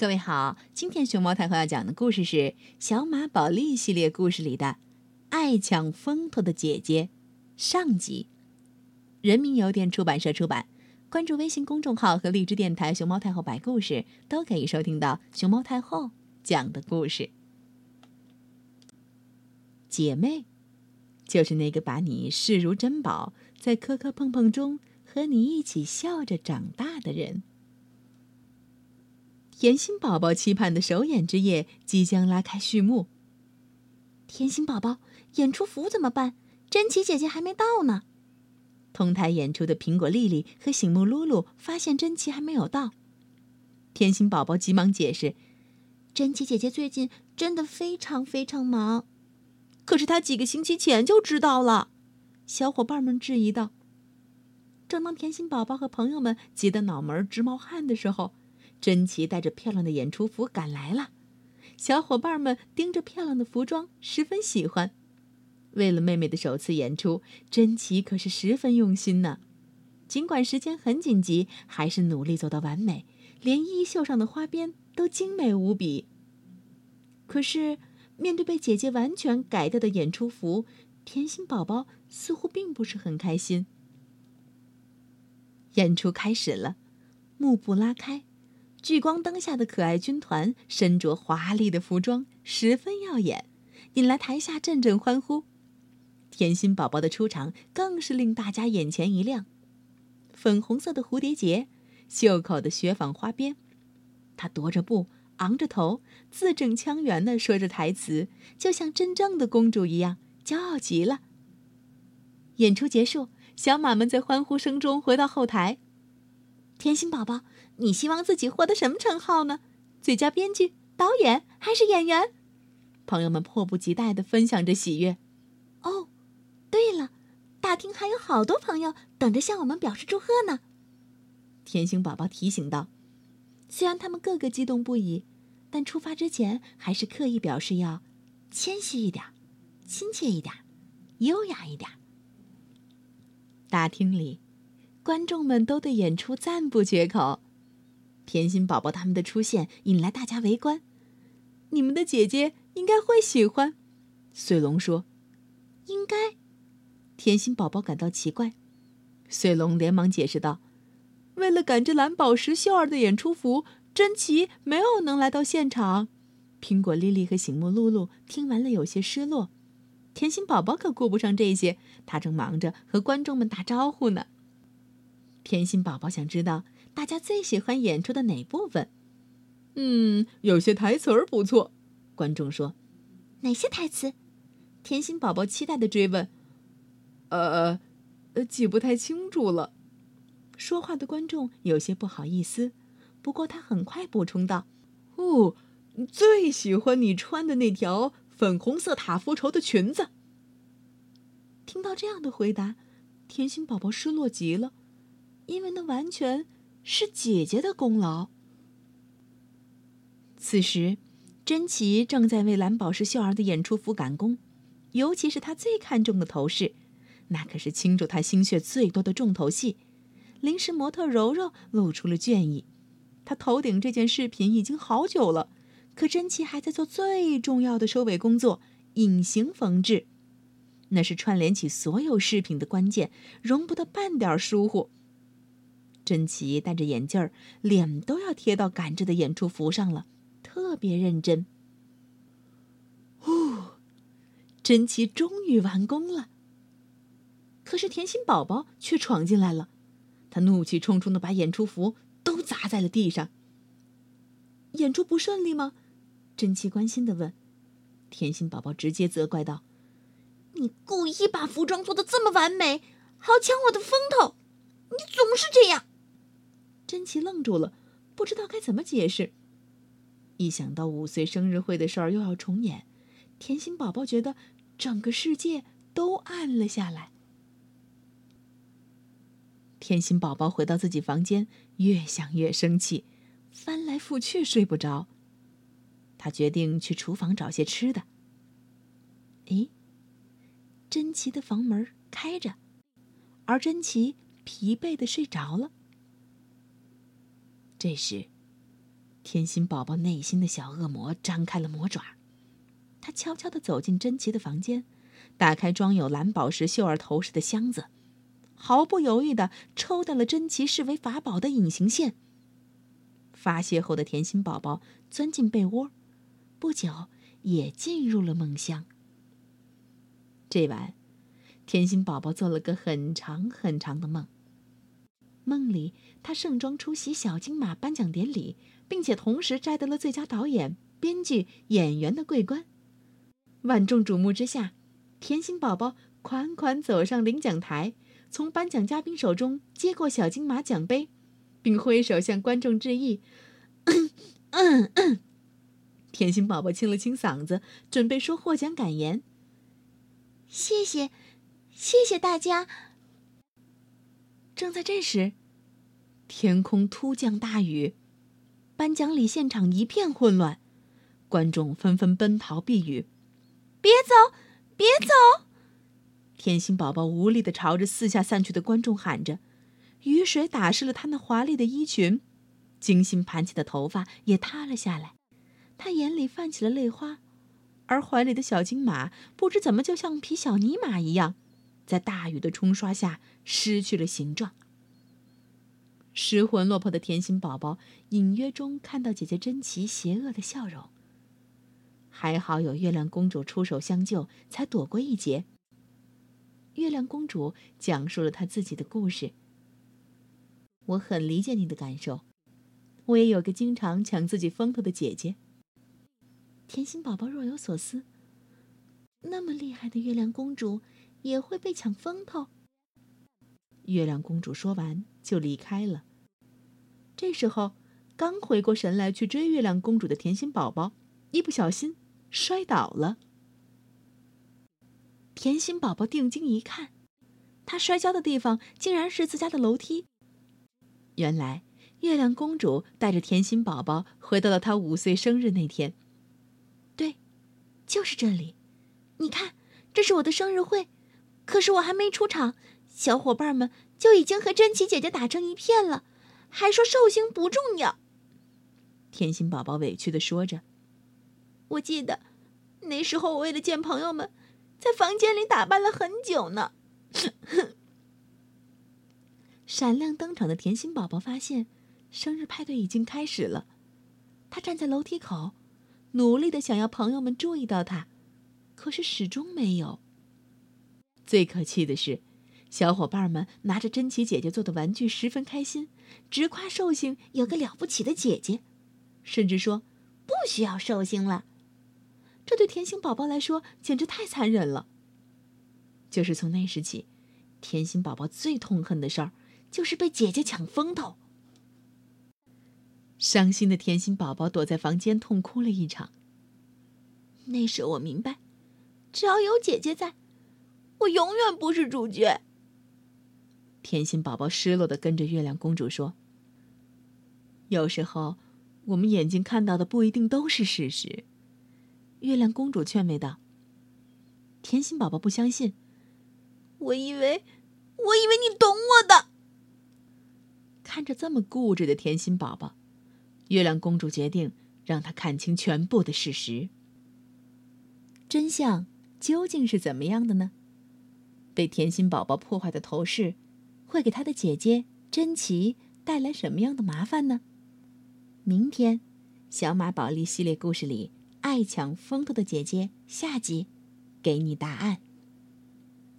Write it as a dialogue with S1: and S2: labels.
S1: 各位好，今天熊猫太后要讲的故事是《小马宝莉》系列故事里的《爱抢风头的姐姐》上集。人民邮电出版社出版。关注微信公众号和荔枝电台“熊猫太后摆故事”，都可以收听到熊猫太后讲的故事。姐妹，就是那个把你视如珍宝，在磕磕碰碰中和你一起笑着长大的人。甜心宝宝期盼的首演之夜即将拉开序幕。
S2: 甜心宝宝，演出服怎么办？珍奇姐姐还没到呢。
S1: 同台演出的苹果丽丽和醒目露露发现珍奇还没有到，甜心宝宝急忙解释：“
S2: 珍奇姐姐最近真的非常非常忙。”
S1: 可是她几个星期前就知道了，小伙伴们质疑道。正当甜心宝宝和朋友们急得脑门直冒汗的时候，珍奇带着漂亮的演出服赶来了。小伙伴们盯着漂亮的服装，十分喜欢。为了妹妹的首次演出，珍奇可是十分用心呢。尽管时间很紧急，还是努力做到完美，连衣袖上的花边都精美无比。可是，面对被姐姐完全改掉的演出服，甜心宝宝似乎并不是很开心。演出开始了，幕布拉开，聚光灯下的可爱军团身着华丽的服装，十分耀眼，引来台下阵阵欢呼。甜心宝宝的出场更是令大家眼前一亮，粉红色的蝴蝶结，袖口的雪纺花边，她踱着步，昂着头，字正腔圆地说着台词，就像真正的公主一样，骄傲极了。演出结束，小马们在欢呼声中回到后台。甜心宝宝，你希望自己获得什么称号呢？最佳编剧、导演还是演员？朋友们迫不及待地分享着喜悦。
S2: 哦。对了，大厅还有好多朋友等着向我们表示祝贺呢。
S1: 甜心宝宝提醒道：“虽然他们个个激动不已，但出发之前还是刻意表示要谦虚一点、亲切一点、优雅一点。”大厅里，观众们都对演出赞不绝口。甜心宝宝他们的出现引来大家围观。你们的姐姐应该会喜欢，穗龙说：“
S2: 应该。”
S1: 甜心宝宝感到奇怪，穗龙连忙解释道：“为了赶着蓝宝石秀儿的演出服，珍奇没有能来到现场。”苹果莉莉和醒目露露听完了有些失落。甜心宝宝可顾不上这些，他正忙着和观众们打招呼呢。甜心宝宝想知道大家最喜欢演出的哪部分。嗯，有些台词儿不错。观众说：“
S2: 哪些台词？”
S1: 甜心宝宝期待的追问。呃，呃，记不太清楚了。说话的观众有些不好意思，不过他很快补充道：“哦，最喜欢你穿的那条粉红色塔夫绸的裙子。”听到这样的回答，甜心宝宝失落极了，因为那完全是姐姐的功劳。此时，珍奇正在为蓝宝石秀儿的演出服赶工，尤其是她最看重的头饰。那可是倾注他心血最多的重头戏，临时模特柔柔露出了倦意。她头顶这件饰品已经好久了，可珍奇还在做最重要的收尾工作——隐形缝制。那是串联起所有饰品的关键，容不得半点疏忽。珍奇戴着眼镜儿，脸都要贴到赶制的演出服上了，特别认真。呼，珍奇终于完工了。可是甜心宝宝却闯进来了，他怒气冲冲的把演出服都砸在了地上。演出不顺利吗？珍奇关心的问。甜心宝宝直接责怪道：“
S2: 你故意把服装做的这么完美，好抢我的风头，你总是这样。”
S1: 珍奇愣住了，不知道该怎么解释。一想到五岁生日会的事儿又要重演，甜心宝宝觉得整个世界都暗了下来。甜心宝宝回到自己房间，越想越生气，翻来覆去睡不着。他决定去厨房找些吃的。咦，珍奇的房门开着，而珍奇疲惫的睡着了。这时，甜心宝宝内心的小恶魔张开了魔爪，他悄悄地走进珍奇的房间，打开装有蓝宝石秀儿头饰的箱子，毫不犹豫地抽掉了珍奇视为法宝的隐形线。发泄后的甜心宝宝钻进被窝，不久也进入了梦乡。这晚，甜心宝宝做了个很长很长的梦。梦里，他盛装出席小金马颁奖典礼，并且同时摘得了最佳导演、编剧、演员的桂冠。万众瞩目之下，甜心宝宝款款走上领奖台，从颁奖嘉宾手中接过小金马奖杯，并挥手向观众致意。甜心宝宝清了清嗓子，准备说获奖感言。
S2: 谢谢，谢谢大家。
S1: 正在这时，天空突降大雨，颁奖礼现场一片混乱，观众纷纷奔逃避雨。
S2: 别走，别走！
S1: 甜心宝宝无力的朝着四下散去的观众喊着，雨水打湿了他那华丽的衣裙，精心盘起的头发也塌了下来，他眼里泛起了泪花，而怀里的小金马不知怎么就像匹小泥马一样。在大雨的冲刷下，失去了形状。失魂落魄的甜心宝宝隐约中看到姐姐珍奇邪恶的笑容。还好有月亮公主出手相救，才躲过一劫。月亮公主讲述了她自己的故事。我很理解你的感受，我也有个经常抢自己风头的姐姐。甜心宝宝若有所思。那么厉害的月亮公主。也会被抢风头。月亮公主说完就离开了。这时候，刚回过神来去追月亮公主的甜心宝宝，一不小心摔倒了。甜心宝宝定睛一看，他摔跤的地方竟然是自家的楼梯。原来，月亮公主带着甜心宝宝回到了她五岁生日那天。对，就是这里。你看，这是我的生日会。可是我还没出场，小伙伴们就已经和珍奇姐姐打成一片了，还说寿星不重要。甜心宝宝委屈的说着：“我记得那时候我为了见朋友们，在房间里打扮了很久呢。”哼哼闪亮登场的甜心宝宝发现，生日派对已经开始了。他站在楼梯口，努力的想要朋友们注意到他，可是始终没有。最可气的是，小伙伴们拿着珍奇姐姐做的玩具十分开心，直夸寿星有个了不起的姐姐，甚至说不需要寿星了。这对甜心宝宝来说简直太残忍了。就是从那时起，甜心宝宝最痛恨的事儿就是被姐姐抢风头。伤心的甜心宝宝躲在房间痛哭了一场。那时我明白，只要有姐姐在。我永远不是主角。甜心宝宝失落的跟着月亮公主说：“有时候，我们眼睛看到的不一定都是事实。”月亮公主劝慰道。甜心宝宝不相信：“我以为，我以为你懂我的。”看着这么固执的甜心宝宝，月亮公主决定让他看清全部的事实。真相究竟是怎么样的呢？被甜心宝宝破坏的头饰，会给他的姐姐珍奇带来什么样的麻烦呢？明天，《小马宝莉》系列故事里，爱抢风头的姐姐下集，给你答案。